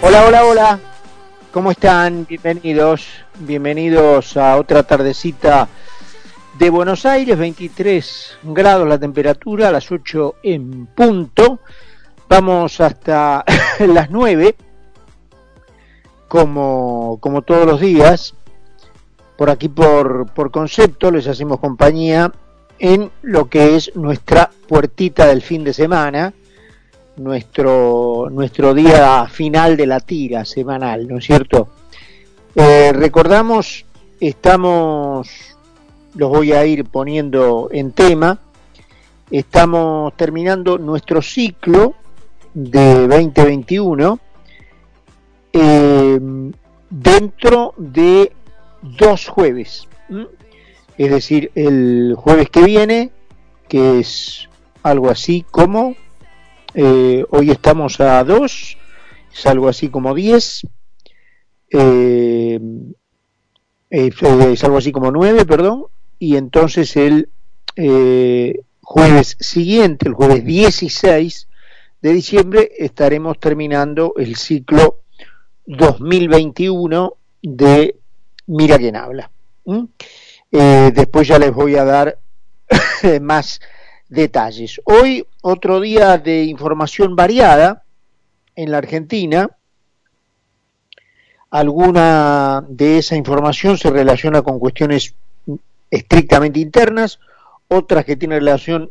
Hola, hola, hola. ¿Cómo están? Bienvenidos. Bienvenidos a otra tardecita de Buenos Aires, 23 grados la temperatura, a las 8 en punto. Vamos hasta las 9, como, como todos los días. Por aquí, por, por concepto, les hacemos compañía en lo que es nuestra puertita del fin de semana, nuestro, nuestro día final de la tira semanal, ¿no es cierto? Eh, recordamos, estamos, los voy a ir poniendo en tema, estamos terminando nuestro ciclo de 2021 eh, dentro de dos jueves. Es decir, el jueves que viene, que es algo así como, eh, hoy estamos a 2, es algo así como 10, eh, eh, es algo así como 9, perdón, y entonces el jueves siguiente, el jueves 16 de diciembre, estaremos terminando el ciclo 2021 de Mira quién habla. Eh, después ya les voy a dar más detalles. Hoy otro día de información variada en la Argentina. Alguna de esa información se relaciona con cuestiones estrictamente internas, otras que tienen relación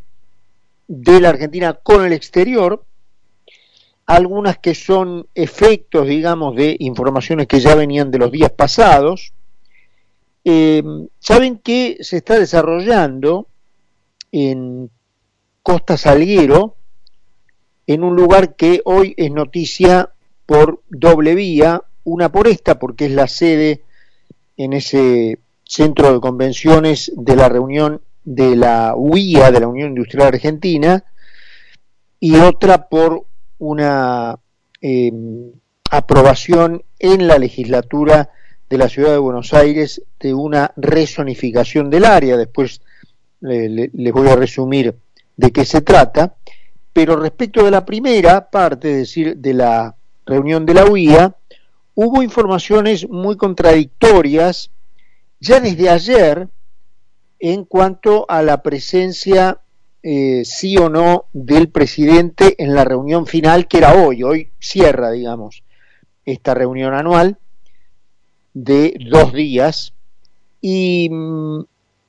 de la Argentina con el exterior, algunas que son efectos, digamos, de informaciones que ya venían de los días pasados, eh, Saben que se está desarrollando en Costa Salguero, en un lugar que hoy es noticia por doble vía, una por esta, porque es la sede en ese centro de convenciones de la reunión de la UIA, de la Unión Industrial Argentina, y otra por una eh, aprobación en la legislatura de la ciudad de Buenos Aires de una rezonificación del área. Después les voy a resumir de qué se trata. Pero respecto de la primera parte, es decir, de la reunión de la UIA, hubo informaciones muy contradictorias ya desde ayer en cuanto a la presencia, eh, sí o no, del presidente en la reunión final, que era hoy, hoy cierra, digamos, esta reunión anual de dos días. Y mm,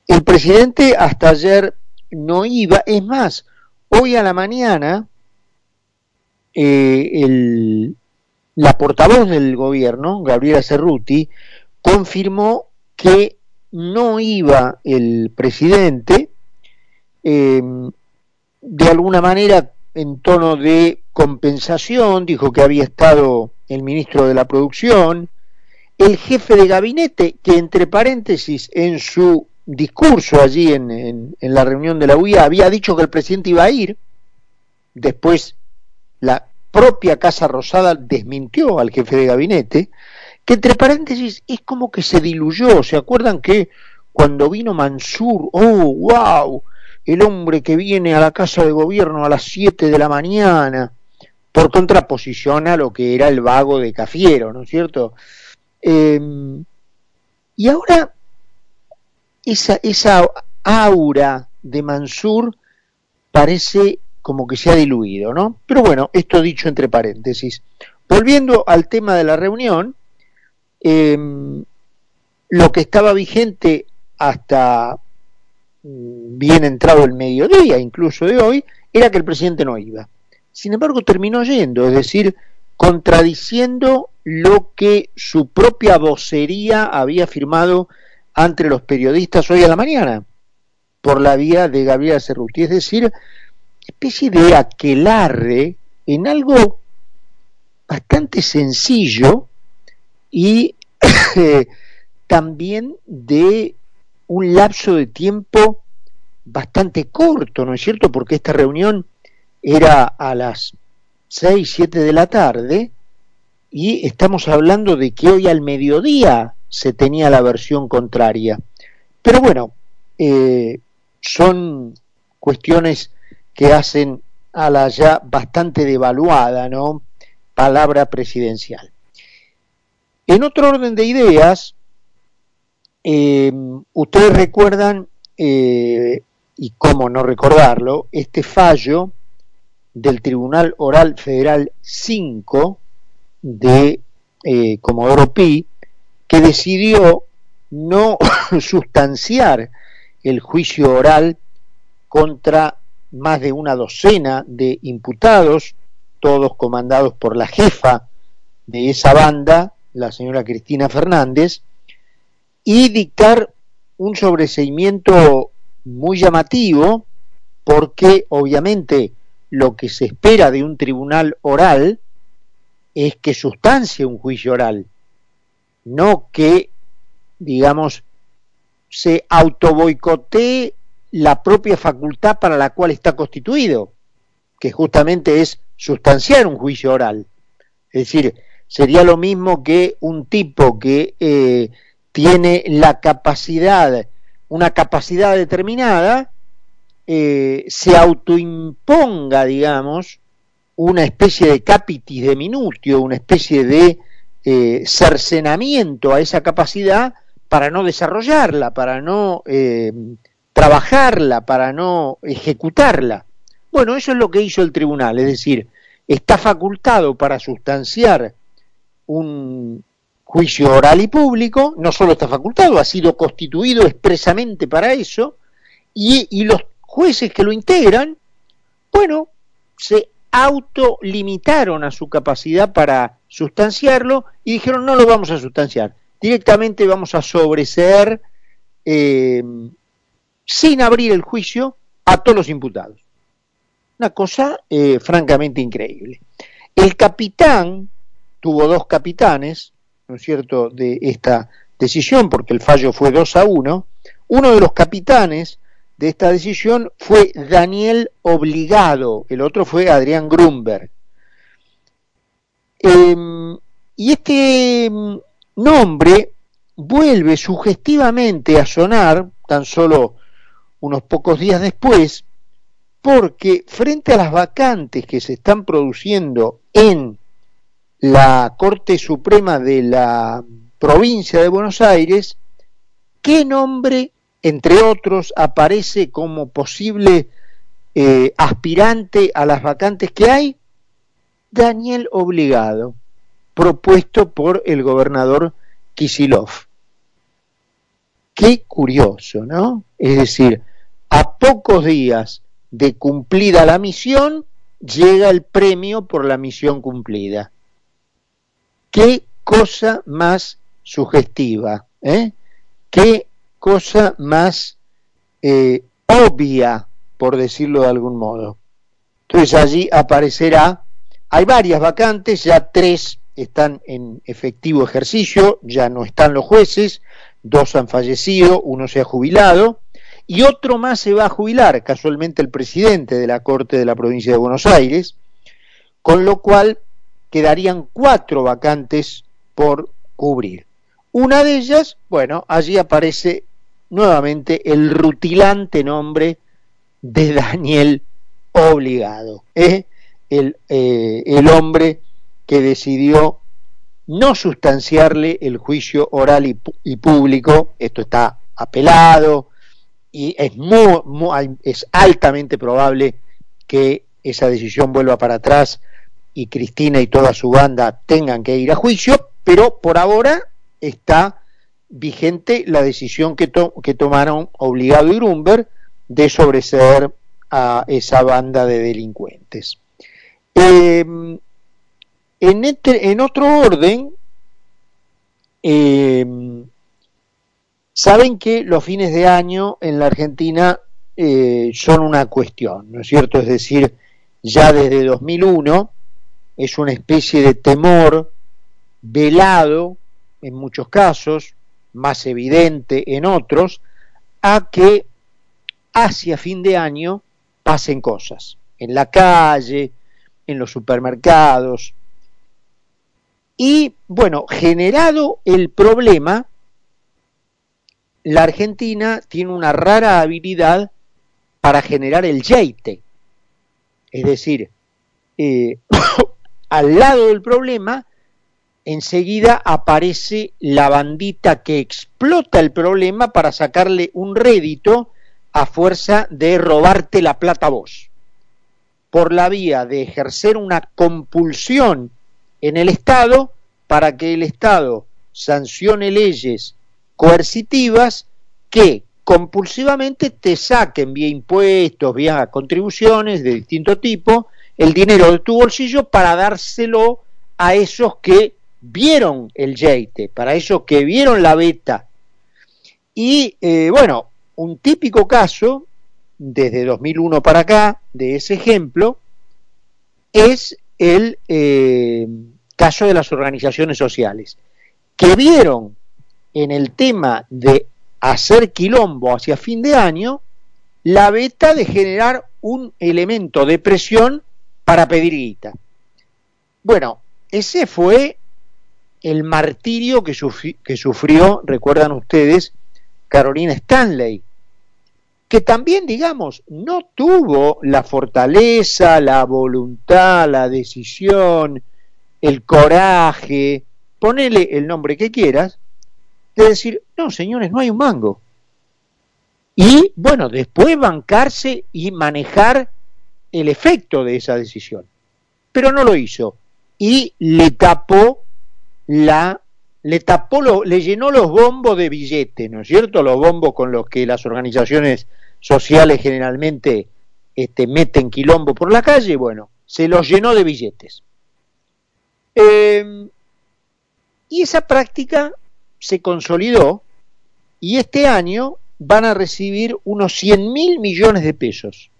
el presidente hasta ayer no iba, es más, hoy a la mañana eh, el, la portavoz del gobierno, Gabriela Cerruti, confirmó que no iba el presidente, eh, de alguna manera en tono de compensación, dijo que había estado el ministro de la Producción, el jefe de gabinete, que entre paréntesis en su discurso allí en, la reunión de la UIA había dicho que el presidente iba a ir, después la propia Casa Rosada desmintió al jefe de gabinete, que entre paréntesis es como que se diluyó, ¿se acuerdan que cuando vino Mansur, oh, wow, el hombre que viene a la casa de gobierno a las 7 de la mañana, por contraposición a lo que era el vago de Cafiero, ¿no es cierto? Em, y ahora esa, esa aura de Mansur parece como que se ha diluido, ¿no? Pero bueno, esto dicho entre paréntesis. Volviendo al tema de la reunión, em, lo que estaba vigente hasta mm, bien entrado el mediodía, incluso de hoy, era que el presidente no iba. Sin embargo, terminó yendo, es decir, contradiciendo lo que su propia vocería había firmado ante los periodistas hoy a la mañana, por la vía de Gabriela Cerruti, es decir, especie de aquelarre en algo bastante sencillo y también de un lapso de tiempo bastante corto, ¿no es cierto? Porque esta reunión era a las 6, 7 de la tarde y estamos hablando de que hoy al mediodía se tenía la versión contraria. Pero bueno, eh, son cuestiones que hacen a la ya bastante devaluada ¿no? palabra presidencial. En otro orden de ideas, eh, ustedes recuerdan, eh, y cómo no recordarlo, este fallo del Tribunal Oral Federal 5 de eh, Comodoro Pi, que decidió no sustanciar el juicio oral contra más de una docena de imputados, todos comandados por la jefa de esa banda, la señora Cristina Fernández, y dictar un sobreseimiento muy llamativo, porque obviamente lo que se espera de un tribunal oral es que sustancie un juicio oral, no que, digamos, se autoboicotee la propia facultad para la cual está constituido, que justamente es sustanciar un juicio oral. Es decir, sería lo mismo que un tipo que eh, tiene la capacidad, una capacidad determinada, eh, se autoimponga, digamos, una especie de capitis de minutio, una especie de eh, cercenamiento a esa capacidad para no desarrollarla, para no eh, trabajarla, para no ejecutarla. Bueno, eso es lo que hizo el tribunal, es decir, está facultado para sustanciar un juicio oral y público, no solo está facultado, ha sido constituido expresamente para eso, y, y los jueces que lo integran, bueno, se autolimitaron a su capacidad para sustanciarlo y dijeron no lo vamos a sustanciar, directamente vamos a sobreseer eh, sin abrir el juicio a todos los imputados. Una cosa eh, francamente increíble. El capitán, tuvo dos capitanes, ¿no es cierto?, de esta decisión, porque el fallo fue 2 a 1. Uno de los capitanes de esta decisión fue Daniel Obligado, el otro fue Adrián Grunberg. Em, y este mm, nombre vuelve sugestivamente a sonar, tan solo unos pocos días después, porque frente a las vacantes que se están produciendo en la Corte Suprema de la provincia de Buenos Aires, ¿qué nombre entre otros, aparece como posible eh, aspirante a las vacantes que hay Daniel Obligado, propuesto por el gobernador Kisilov. Qué curioso, ¿no? Es decir, a pocos días de cumplida la misión, llega el premio por la misión cumplida. Qué cosa más sugestiva, ¿eh? Qué cosa más eh, obvia, por decirlo de algún modo. Entonces allí aparecerá, hay varias vacantes, ya tres están en efectivo ejercicio, ya no están los jueces, dos han fallecido, uno se ha jubilado, y otro más se va a jubilar, casualmente el presidente de la Corte de la provincia de Buenos Aires, con lo cual quedarían cuatro vacantes por cubrir. Una de ellas, bueno, allí aparece nuevamente el rutilante nombre de Daniel Obligado, ¿eh? el, eh, el hombre que decidió no sustanciarle el juicio oral y, público, esto está apelado y es, muy, es altamente probable que esa decisión vuelva para atrás y Cristina y toda su banda tengan que ir a juicio, pero por ahora está vigente la decisión que, que tomaron Obligado y Grunberg de sobreseer a esa banda de delincuentes. Em, en, este, en, otro orden, em, saben que los fines de año en la Argentina eh, son una cuestión, ¿no es cierto? Es decir, ya desde 2001 es una especie de temor velado en muchos casos, más evidente en otros, a que hacia fin de año pasen cosas, en la calle, en los supermercados. Y bueno, generado el problema, la Argentina tiene una rara habilidad para generar el yeite. Es decir, eh, al lado del problema, enseguida aparece la bandita que explota el problema para sacarle un rédito a fuerza de robarte la plata vos, por la vía de ejercer una compulsión en el Estado para que el Estado sancione leyes coercitivas que compulsivamente te saquen vía impuestos, vía contribuciones de distinto tipo, el dinero de tu bolsillo para dárselo a esos que vieron el yeite, para esos que vieron la beta. Y eh, bueno, un típico caso, desde 2001 para acá, de ese ejemplo, es el eh, caso de las organizaciones sociales, que vieron en el tema de hacer quilombo hacia fin de año la beta de generar un elemento de presión para pedir guita. Bueno, ese fue el martirio que, sufrió, recuerdan ustedes, Carolina Stanley, que también, digamos, no tuvo la fortaleza, la voluntad, la decisión, el coraje, ponele el nombre que quieras, de decir, no, señores, no hay un mango. Y, bueno, después bancarse y manejar el efecto de esa decisión. Pero no lo hizo. Y le tapó la le tapó le llenó los bombos de billetes, ¿no es cierto? Los bombos con los que las organizaciones sociales generalmente este, meten quilombo por la calle, bueno, se los llenó de billetes. Em, y esa práctica se consolidó y este año van a recibir unos 100 mil millones de pesos.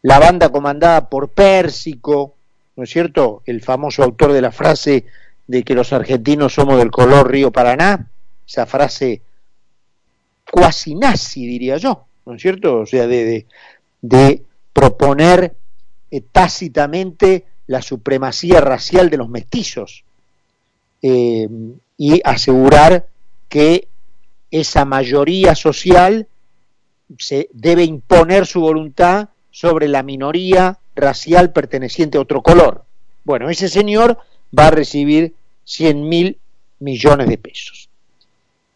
La banda comandada por Pérsico, ¿no es cierto? El famoso autor de la frase de que los argentinos somos del color río Paraná, esa frase cuasi nazi, diría yo, ¿no es cierto? O sea, de, de, proponer eh, tácitamente la supremacía racial de los mestizos eh, y asegurar que esa mayoría social se debe imponer su voluntad sobre la minoría racial perteneciente a otro color. Bueno, ese señor va a recibir 100 mil millones de pesos.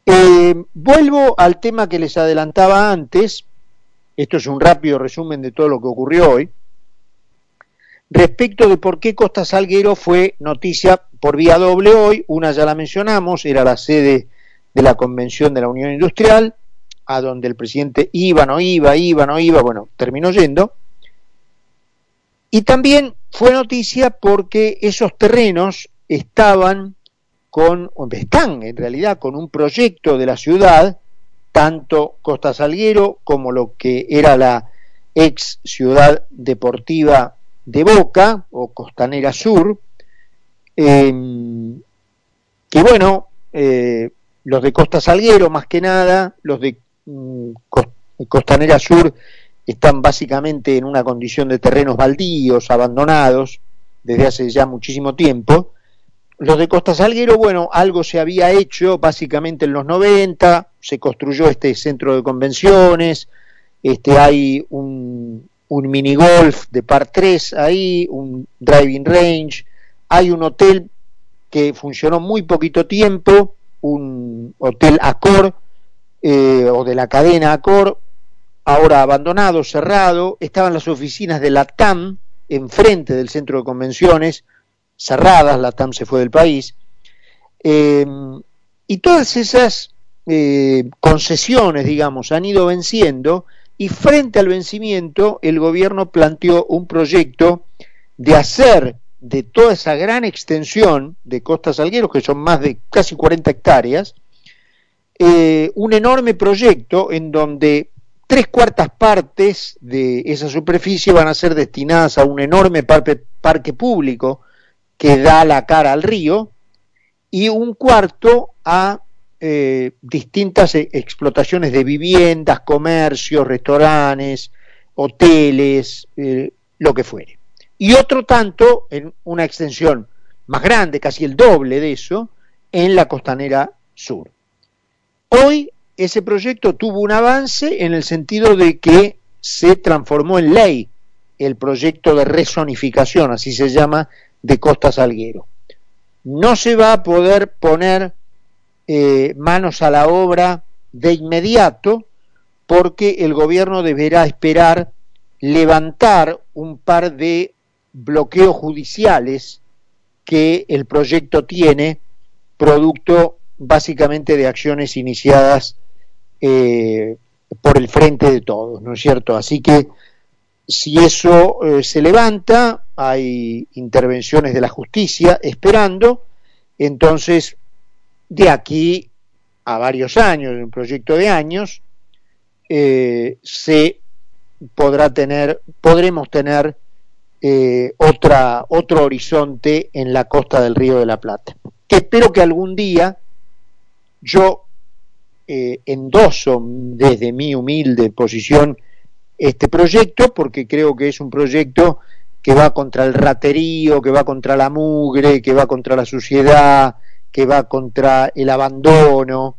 Eh, vuelvo al tema que les adelantaba antes, esto es un rápido resumen de todo lo que ocurrió hoy, respecto de por qué Costa Salguero fue noticia por vía doble hoy, una ya la mencionamos, era la sede de la Convención de la Unión Industrial, a donde el presidente iba, no iba, iba, no iba, bueno, terminó yendo. Y también fue noticia porque esos terrenos estaban con, están en realidad con un proyecto de la ciudad, tanto Costa Salguero como lo que era la ex ciudad deportiva de Boca o Costanera Sur, em, que bueno, eh, los de Costa Salguero más que nada, los de mm, Costanera Sur están básicamente en una condición de terrenos baldíos, abandonados, desde hace ya muchísimo tiempo, los de Costa Salguero, bueno, algo se había hecho básicamente en los 90, se construyó este centro de convenciones, este, hay un, mini golf de par 3 ahí, un driving range, hay un hotel que funcionó muy poquito tiempo, un hotel Accor, eh, o de la cadena Accor, ahora abandonado, cerrado, estaban las oficinas de la TAM enfrente del centro de convenciones, cerradas, la TAM se fue del país, eh, y todas esas eh, concesiones, digamos, han ido venciendo y frente al vencimiento el gobierno planteó un proyecto de hacer de toda esa gran extensión de costas salgueros, que son más de casi 40 hectáreas, eh, un enorme proyecto en donde tres cuartas partes de esa superficie van a ser destinadas a un enorme parque público que da la cara al río, y un cuarto a eh, distintas e, explotaciones de viviendas, comercios, restaurantes, hoteles, eh, lo que fuere. Y otro tanto, en una extensión más grande, casi el doble de eso, en la costanera sur. Hoy ese proyecto tuvo un avance en el sentido de que se transformó en ley el proyecto de rezonificación, así se llama, de Costa Salguero. No se va a poder poner eh, manos a la obra de inmediato porque el gobierno deberá esperar levantar un par de bloqueos judiciales que el proyecto tiene, producto básicamente de acciones iniciadas eh, por el frente de todos, ¿no es cierto? Así que si eso eh, se levanta, hay intervenciones de la justicia esperando, entonces de aquí a varios años, un proyecto de años, eh, se podrá tener, podremos tener eh, otra, otro horizonte en la costa del Río de la Plata. Que espero que algún día yo eh, endoso desde mi humilde posición este proyecto, porque creo que es un proyecto que va contra el raterío, que va contra la mugre, que va contra la suciedad, que va contra el abandono,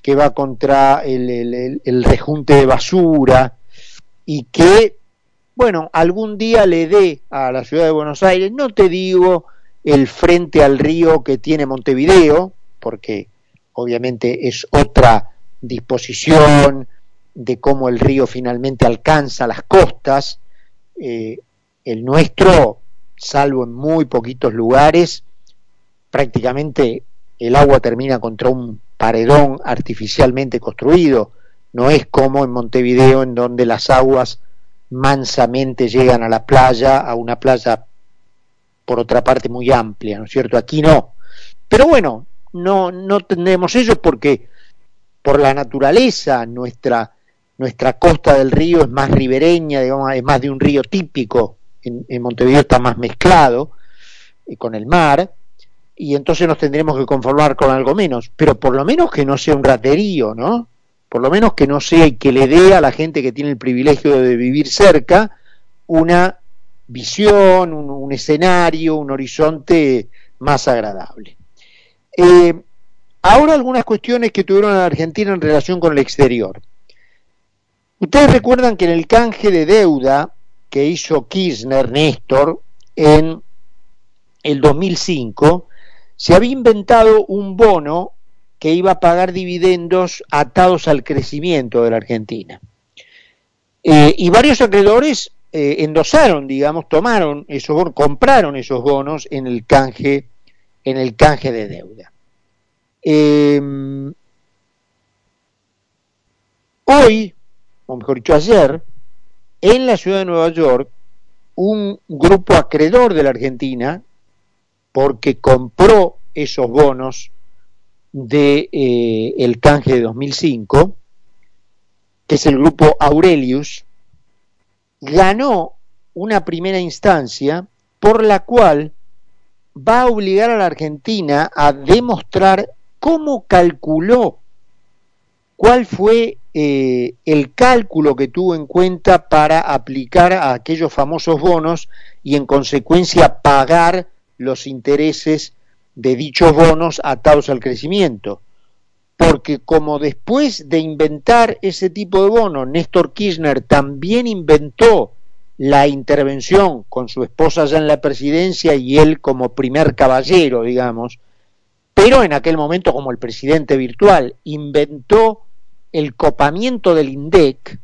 que va contra el, rejunte de basura y que, bueno, algún día le dé a la ciudad de Buenos Aires, no te digo el frente al río que tiene Montevideo, porque obviamente es otra disposición de cómo el río finalmente alcanza las costas, eh, el nuestro, salvo en muy poquitos lugares, prácticamente el agua termina contra un paredón artificialmente construido, no es como en Montevideo en donde las aguas mansamente llegan a la playa, a una playa por otra parte muy amplia, ¿no es cierto? Aquí no. Pero bueno, no, no tendremos ello porque por la naturaleza nuestra, nuestra costa del río es más ribereña, digamos, es más de un río típico, en, Montevideo está más mezclado eh, con el mar, y entonces nos tendremos que conformar con algo menos, pero por lo menos que no sea un raterío, ¿no? Por lo menos que no sea y que le dé a la gente que tiene el privilegio de vivir cerca una visión, un, escenario, un horizonte más agradable. Eh, ahora algunas cuestiones que tuvieron en Argentina en relación con el exterior. Ustedes recuerdan que en el canje de deuda que hizo Kirchner, Néstor, en el 2005, se había inventado un bono que iba a pagar dividendos atados al crecimiento de la Argentina. Eh, y varios acreedores eh, endosaron, digamos, tomaron esos bonos, compraron esos bonos en el canje, en el canje de deuda. Em, hoy, o mejor dicho ayer, en la ciudad de Nueva York, un grupo acreedor de la Argentina, porque compró esos bonos de eh, el canje de 2005, que es el grupo Aurelius, ganó una primera instancia por la cual va a obligar a la Argentina a demostrar cómo calculó, cuál fue eh, el cálculo que tuvo en cuenta para aplicar a aquellos famosos bonos y en consecuencia pagar los intereses de dichos bonos atados al crecimiento. Porque como después de inventar ese tipo de bonos, Néstor Kirchner también inventó la intervención con su esposa ya en la presidencia y él como primer caballero, digamos, pero en aquel momento como el presidente virtual, inventó el copamiento del INDEC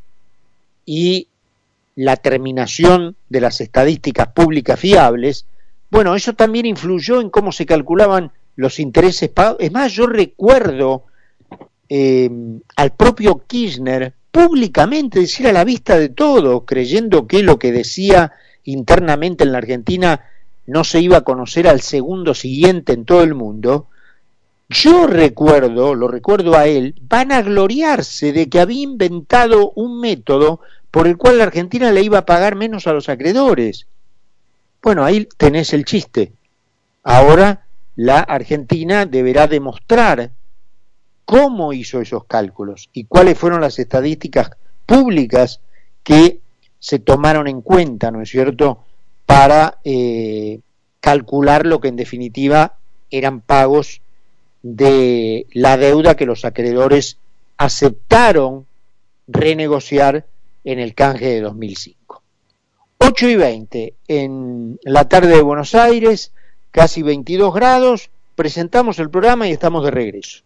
y la terminación de las estadísticas públicas fiables, bueno, eso también influyó en cómo se calculaban los intereses pagados. Es más, yo recuerdo eh, al propio Kirchner públicamente decir a la vista de todo, creyendo que lo que decía internamente en la Argentina no se iba a conocer al segundo siguiente en todo el mundo, yo recuerdo, lo recuerdo a él, van a gloriarse de que había inventado un método por el cual la Argentina le iba a pagar menos a los acreedores. Bueno, ahí tenés el chiste. Ahora la Argentina deberá demostrar cómo hizo esos cálculos y cuáles fueron las estadísticas públicas que se tomaron en cuenta, ¿no es cierto?, para eh, calcular lo que en definitiva eran pagos de la deuda que los acreedores aceptaron renegociar en el canje de 2005. 8 y 20 en la tarde de Buenos Aires, casi 22 grados, presentamos el programa y estamos de regreso.